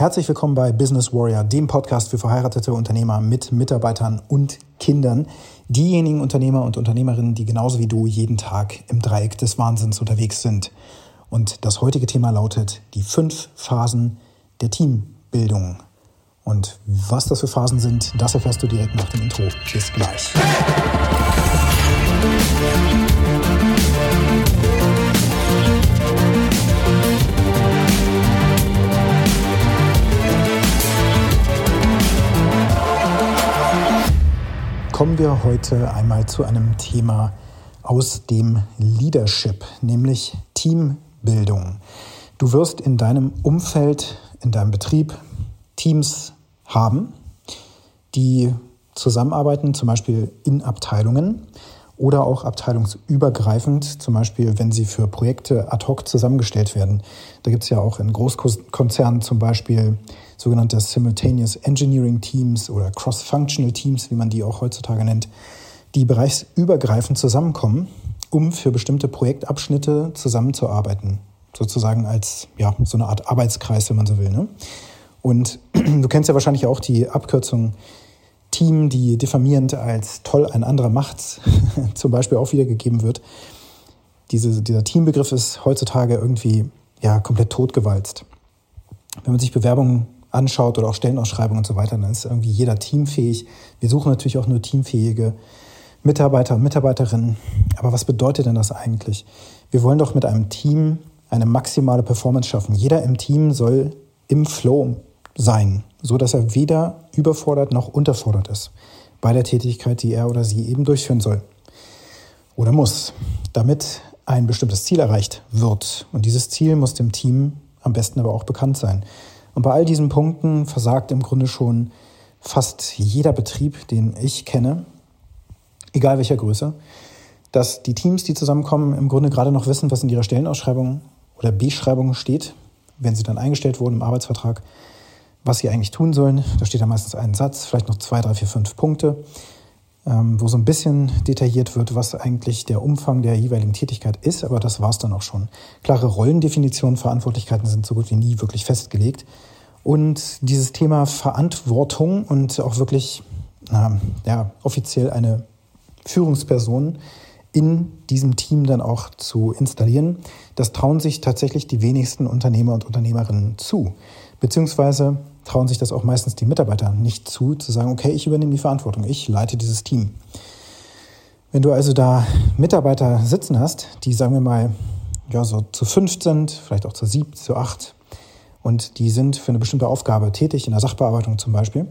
Herzlich willkommen bei Business Warrior, dem Podcast für verheiratete Unternehmer mit Mitarbeitern und Kindern. Diejenigen Unternehmer und Unternehmerinnen, die genauso wie du jeden Tag im Dreieck des Wahnsinns unterwegs sind. Und das heutige Thema lautet die fünf Phasen der Teambildung. Und was das für Phasen sind, das erfährst du direkt nach dem Intro. Bis gleich. Kommen wir heute einmal zu einem Thema aus dem Leadership, nämlich Teambildung. Du wirst in deinem Umfeld, in deinem Betrieb Teams haben, die zusammenarbeiten, zum Beispiel in Abteilungen oder auch abteilungsübergreifend, zum Beispiel wenn sie für Projekte ad hoc zusammengestellt werden. Da gibt es ja auch in Großkonzernen zum Beispiel sogenannte Simultaneous Engineering Teams oder Cross-Functional Teams, wie man die auch heutzutage nennt, die bereichsübergreifend zusammenkommen, um für bestimmte Projektabschnitte zusammenzuarbeiten. Sozusagen als ja, so eine Art Arbeitskreis, wenn man so will. Ne? Und du kennst ja wahrscheinlich auch die Abkürzung Team, die diffamierend als toll ein anderer macht's zum Beispiel auch wiedergegeben wird. Diese, dieser Teambegriff ist heutzutage irgendwie ja, komplett totgewalzt. Wenn man sich Bewerbungen anschaut oder auch Stellenausschreibungen und so weiter, dann ist irgendwie jeder teamfähig. Wir suchen natürlich auch nur teamfähige Mitarbeiter und Mitarbeiterinnen. Aber was bedeutet denn das eigentlich? Wir wollen doch mit einem Team eine maximale Performance schaffen. Jeder im Team soll im Flow sein, so dass er weder überfordert noch unterfordert ist bei der Tätigkeit, die er oder sie eben durchführen soll oder muss, damit ein bestimmtes Ziel erreicht wird. Und dieses Ziel muss dem Team am besten aber auch bekannt sein. Und bei all diesen Punkten versagt im Grunde schon fast jeder Betrieb, den ich kenne, egal welcher Größe, dass die Teams, die zusammenkommen, im Grunde gerade noch wissen, was in ihrer Stellenausschreibung oder Beschreibung steht, wenn sie dann eingestellt wurden im Arbeitsvertrag, was sie eigentlich tun sollen. Da steht da meistens ein Satz, vielleicht noch zwei, drei, vier, fünf Punkte, wo so ein bisschen detailliert wird, was eigentlich der Umfang der jeweiligen Tätigkeit ist, aber das war es dann auch schon. Klare Rollendefinitionen, Verantwortlichkeiten sind so gut wie nie wirklich festgelegt. Und dieses Thema Verantwortung und auch wirklich na, ja, offiziell eine Führungsperson in diesem Team dann auch zu installieren, das trauen sich tatsächlich die wenigsten Unternehmer und Unternehmerinnen zu. Beziehungsweise trauen sich das auch meistens die Mitarbeiter nicht zu, zu sagen, okay, ich übernehme die Verantwortung, ich leite dieses Team. Wenn du also da Mitarbeiter sitzen hast, die, sagen wir mal, ja, so zu fünf sind, vielleicht auch zu sieben, zu acht, und die sind für eine bestimmte Aufgabe tätig, in der Sachbearbeitung zum Beispiel,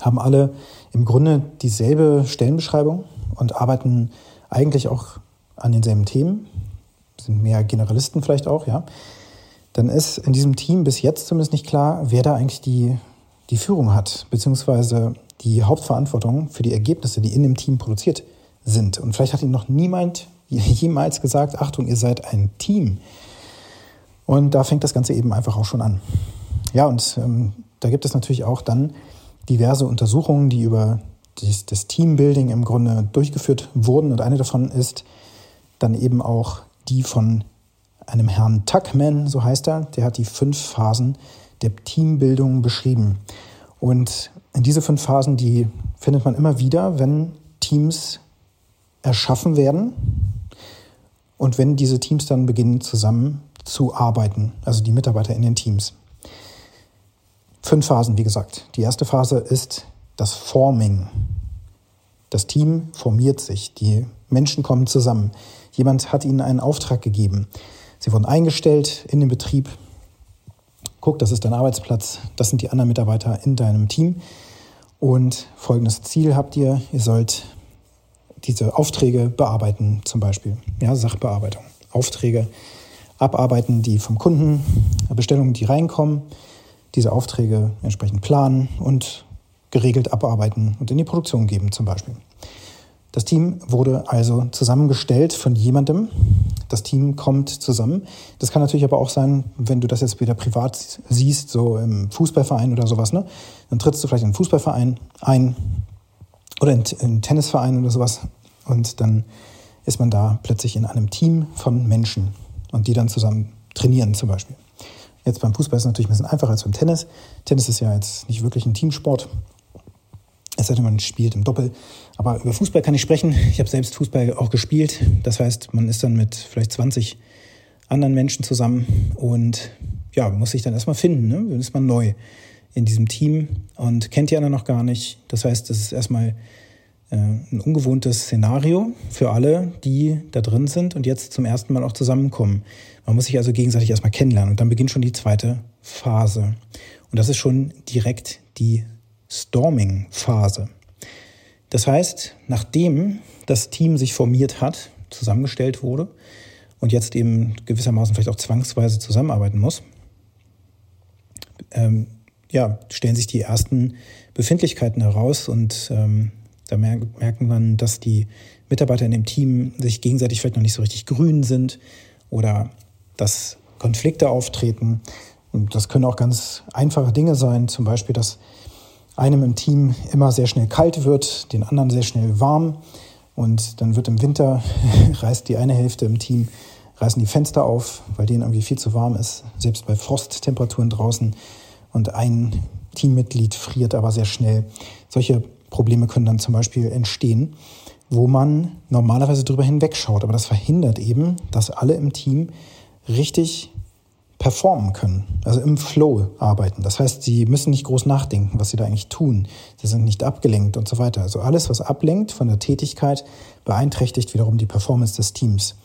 haben alle im Grunde dieselbe Stellenbeschreibung und arbeiten eigentlich auch an denselben Themen, sind mehr Generalisten vielleicht auch, ja, dann ist in diesem Team bis jetzt zumindest nicht klar, wer da eigentlich die, die Führung hat, beziehungsweise die Hauptverantwortung für die Ergebnisse, die in dem Team produziert sind. Und vielleicht hat ihnen noch niemand jemals gesagt, Achtung, ihr seid ein Team. Und da fängt das Ganze eben einfach auch schon an. Ja, und ähm, da gibt es natürlich auch dann diverse Untersuchungen, die über das, das Teambuilding im Grunde durchgeführt wurden. Und eine davon ist dann eben auch die von einem Herrn Tuckman, so heißt er. Der hat die fünf Phasen der Teambildung beschrieben. Und in diese fünf Phasen, die findet man immer wieder, wenn Teams erschaffen werden und wenn diese Teams dann beginnen zusammen zu arbeiten, also die Mitarbeiter in den Teams. Fünf Phasen, wie gesagt. Die erste Phase ist das Forming. Das Team formiert sich, die Menschen kommen zusammen. Jemand hat ihnen einen Auftrag gegeben. Sie wurden eingestellt in den Betrieb. Guck, das ist dein Arbeitsplatz, das sind die anderen Mitarbeiter in deinem Team. Und folgendes Ziel habt ihr, ihr sollt diese Aufträge bearbeiten, zum Beispiel. Ja, Sachbearbeitung. Aufträge abarbeiten, die vom Kunden, Bestellungen, die reinkommen, diese Aufträge entsprechend planen und geregelt abarbeiten und in die Produktion geben zum Beispiel. Das Team wurde also zusammengestellt von jemandem. Das Team kommt zusammen. Das kann natürlich aber auch sein, wenn du das jetzt wieder privat siehst, so im Fußballverein oder sowas, ne? Dann trittst du vielleicht in einen Fußballverein ein oder in einen Tennisverein oder sowas und dann ist man da plötzlich in einem Team von Menschen und die dann zusammen trainieren zum Beispiel. Jetzt beim Fußball ist es natürlich ein bisschen einfacher als beim Tennis. Tennis ist ja jetzt nicht wirklich ein Teamsport. Es sei denn, man spielt im Doppel. Aber über Fußball kann ich sprechen. Ich habe selbst Fußball auch gespielt. Das heißt, man ist dann mit vielleicht 20 anderen Menschen zusammen und ja, muss sich dann erstmal finden. Ne? Dann ist man neu in diesem Team und kennt die anderen noch gar nicht. Das heißt, es ist erstmal äh, ein ungewohntes Szenario für alle, die da drin sind und jetzt zum ersten Mal auch zusammenkommen. Man muss sich also gegenseitig erstmal kennenlernen und dann beginnt schon die zweite Phase. Und das ist schon direkt die Storming-Phase. Das heißt, nachdem das Team sich formiert hat, zusammengestellt wurde und jetzt eben gewissermaßen vielleicht auch zwangsweise zusammenarbeiten muss, ähm, ja, stellen sich die ersten Befindlichkeiten heraus und ähm, da merkt man, dass die Mitarbeiter in dem Team sich gegenseitig vielleicht noch nicht so richtig grün sind oder dass Konflikte auftreten. Und das können auch ganz einfache Dinge sein, zum Beispiel, dass einem im Team immer sehr schnell kalt wird, den anderen sehr schnell warm. Und dann wird im Winter, reißt die eine Hälfte im Team, reißen die Fenster auf, weil denen irgendwie viel zu warm ist, selbst bei Frosttemperaturen draußen. Und ein Teammitglied friert aber sehr schnell. Solche Probleme können dann zum Beispiel entstehen, wo man normalerweise drüber hinwegschaut. Aber das verhindert eben, dass alle im Team richtig performen können, also im Flow arbeiten. Das heißt, sie müssen nicht groß nachdenken, was sie da eigentlich tun. Sie sind nicht abgelenkt und so weiter. Also alles, was ablenkt von der Tätigkeit, beeinträchtigt wiederum die Performance des Teams.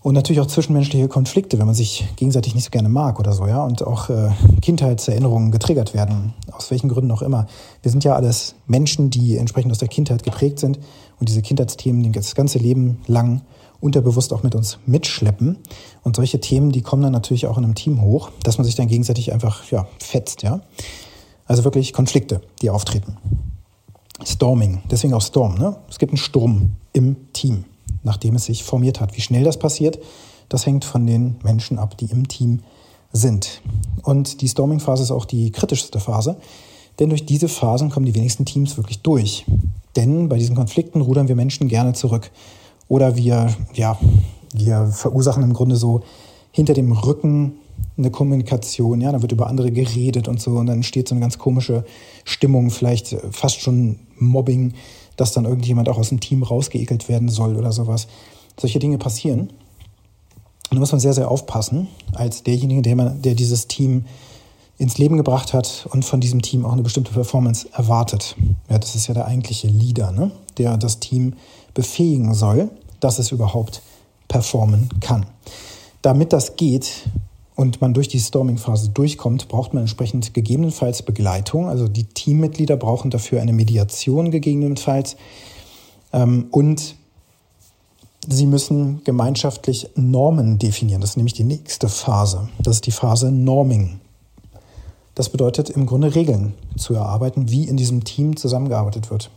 Und natürlich auch zwischenmenschliche Konflikte, wenn man sich gegenseitig nicht so gerne mag oder so, ja. Und auch äh, Kindheitserinnerungen getriggert werden, aus welchen Gründen auch immer. Wir sind ja alles Menschen, die entsprechend aus der Kindheit geprägt sind und diese Kindheitsthemen das ganze Leben lang unterbewusst auch mit uns mitschleppen. Und solche Themen, die kommen dann natürlich auch in einem Team hoch, dass man sich dann gegenseitig einfach ja, fetzt, ja. Also wirklich Konflikte, die auftreten. Storming, deswegen auch Storm, ne? Es gibt einen Sturm im Team nachdem es sich formiert hat. Wie schnell das passiert, das hängt von den Menschen ab, die im Team sind. Und die Storming-Phase ist auch die kritischste Phase, denn durch diese Phasen kommen die wenigsten Teams wirklich durch. Denn bei diesen Konflikten rudern wir Menschen gerne zurück. Oder wir, ja, wir verursachen im Grunde so hinter dem Rücken eine Kommunikation, ja, da wird über andere geredet und so und dann entsteht so eine ganz komische Stimmung, vielleicht fast schon Mobbing, dass dann irgendjemand auch aus dem Team rausgeekelt werden soll oder sowas. Solche Dinge passieren. Und da muss man sehr, sehr aufpassen, als derjenige, der, man, der dieses Team ins Leben gebracht hat und von diesem Team auch eine bestimmte Performance erwartet. Ja, das ist ja der eigentliche Leader, ne? der das Team befähigen soll, dass es überhaupt performen kann. Damit das geht, und man durch die Storming-Phase durchkommt, braucht man entsprechend gegebenenfalls Begleitung. Also die Teammitglieder brauchen dafür eine Mediation gegebenenfalls. Ähm, und sie müssen gemeinschaftlich Normen definieren. Das ist nämlich die nächste Phase. Das ist die Phase Norming. Das bedeutet im Grunde Regeln zu erarbeiten, wie in diesem Team zusammengearbeitet wird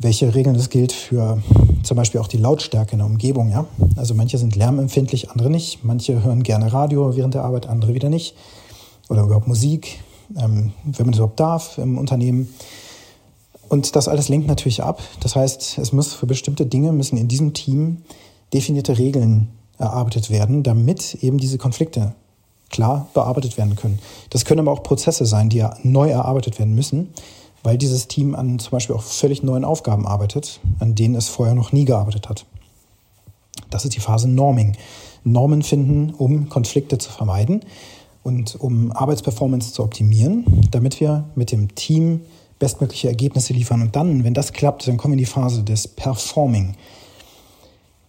welche Regeln es gilt für zum Beispiel auch die Lautstärke in der Umgebung. Ja? Also manche sind lärmempfindlich, andere nicht. Manche hören gerne Radio während der Arbeit, andere wieder nicht. Oder überhaupt Musik, ähm, wenn man das überhaupt darf im Unternehmen. Und das alles lenkt natürlich ab. Das heißt, es muss für bestimmte Dinge müssen in diesem Team definierte Regeln erarbeitet werden, damit eben diese Konflikte klar bearbeitet werden können. Das können aber auch Prozesse sein, die ja neu erarbeitet werden müssen weil dieses Team an zum Beispiel auch völlig neuen Aufgaben arbeitet, an denen es vorher noch nie gearbeitet hat. Das ist die Phase Norming. Normen finden, um Konflikte zu vermeiden und um Arbeitsperformance zu optimieren, damit wir mit dem Team bestmögliche Ergebnisse liefern. Und dann, wenn das klappt, dann kommen wir in die Phase des Performing.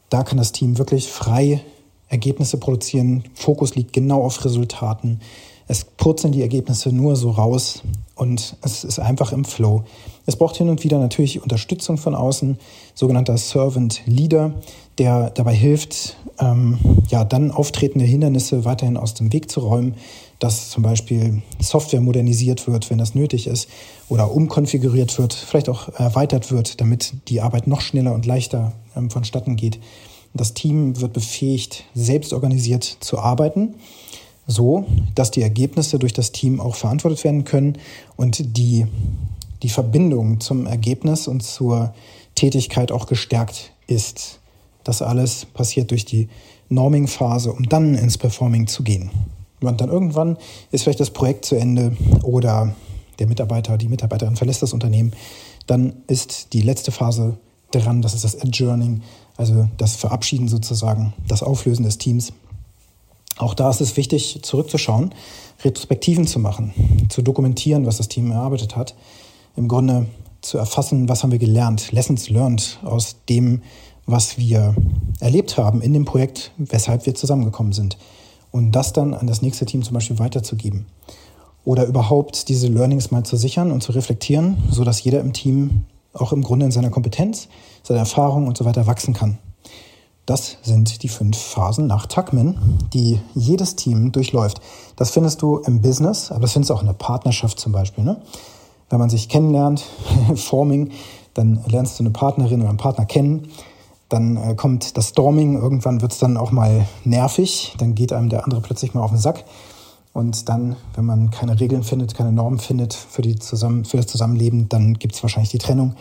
Da kann das Team wirklich frei Ergebnisse produzieren. Fokus liegt genau auf Resultaten. Es purzeln die Ergebnisse nur so raus und es ist einfach im Flow. Es braucht hin und wieder natürlich Unterstützung von außen, sogenannter Servant Leader, der dabei hilft, ähm, ja, dann auftretende Hindernisse weiterhin aus dem Weg zu räumen, dass zum Beispiel Software modernisiert wird, wenn das nötig ist, oder umkonfiguriert wird, vielleicht auch erweitert wird, damit die Arbeit noch schneller und leichter ähm, vonstatten geht. Das Team wird befähigt, selbst organisiert zu arbeiten so, dass die Ergebnisse durch das Team auch verantwortet werden können und die, die Verbindung zum Ergebnis und zur Tätigkeit auch gestärkt ist. Das alles passiert durch die Norming-Phase, um dann ins Performing zu gehen. Und dann irgendwann ist vielleicht das Projekt zu Ende oder der Mitarbeiter, die Mitarbeiterin verlässt das Unternehmen. Dann ist die letzte Phase dran, das ist das Adjourning, also das Verabschieden sozusagen, das Auflösen des Teams. Auch da ist es wichtig, zurückzuschauen, Retrospektiven zu machen, zu dokumentieren, was das Team erarbeitet hat. Im Grunde zu erfassen, was haben wir gelernt, Lessons learned aus dem, was wir erlebt haben in dem Projekt, weshalb wir zusammengekommen sind. Und das dann an das nächste Team zum Beispiel weiterzugeben. Oder überhaupt diese Learnings mal zu sichern und zu reflektieren, sodass jeder im Team auch im Grunde in seiner Kompetenz, seiner Erfahrung und so weiter wachsen kann. Das sind die fünf Phasen nach Tuckman, die jedes Team durchläuft. Das findest du im Business, aber das findest du auch in der Partnerschaft zum Beispiel. Ne? Wenn man sich kennenlernt, Forming, dann lernst du eine Partnerin oder einen Partner kennen. Dann äh, kommt das Storming, irgendwann wird es dann auch mal nervig, dann geht einem der andere plötzlich mal auf den Sack. Und dann, wenn man keine Regeln findet, keine Normen findet für, die zusammen, für das Zusammenleben, dann gibt es wahrscheinlich die Trennung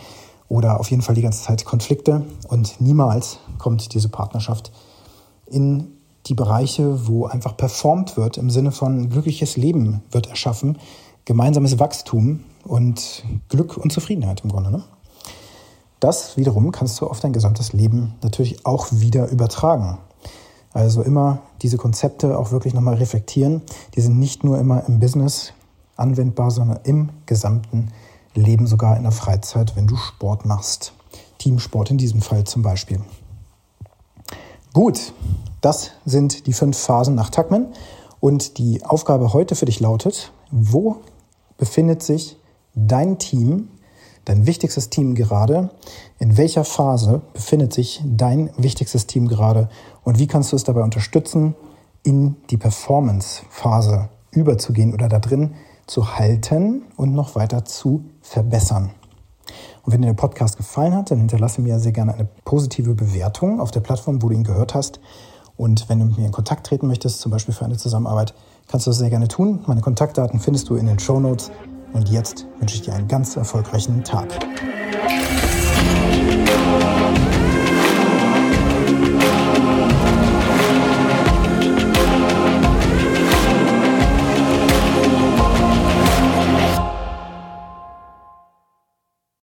oder auf jeden Fall die ganze Zeit Konflikte. Und niemals kommt diese Partnerschaft in die Bereiche, wo einfach performt wird, im Sinne von glückliches Leben wird erschaffen, gemeinsames Wachstum und Glück und Zufriedenheit im Grunde. Ne? Das wiederum kannst du auf dein gesamtes Leben natürlich auch wieder übertragen. Also immer diese Konzepte auch wirklich nochmal reflektieren. Die sind nicht nur immer im Business anwendbar, sondern im gesamten Leben, sogar in der Freizeit, wenn du Sport machst. Teamsport in diesem Fall zum Beispiel. Gut, das sind die fünf Phasen nach Tuckman. Und die Aufgabe heute für dich lautet, wo befindet sich dein Team, dein wichtigstes Team gerade? In welcher Phase befindet sich dein wichtigstes Team gerade? Und wie kannst du es dabei unterstützen, in die Performance-Phase überzugehen oder da drin zu halten und noch weiter zu verbessern. Und wenn dir der Podcast gefallen hat, dann hinterlasse mir sehr gerne eine positive Bewertung auf der Plattform, wo du ihn gehört hast. Und wenn du mit mir in Kontakt treten möchtest, zum Beispiel für eine Zusammenarbeit, kannst du das sehr gerne tun. Meine Kontaktdaten findest du in den Show Notes. Und jetzt wünsche ich dir einen ganz erfolgreichen Tag.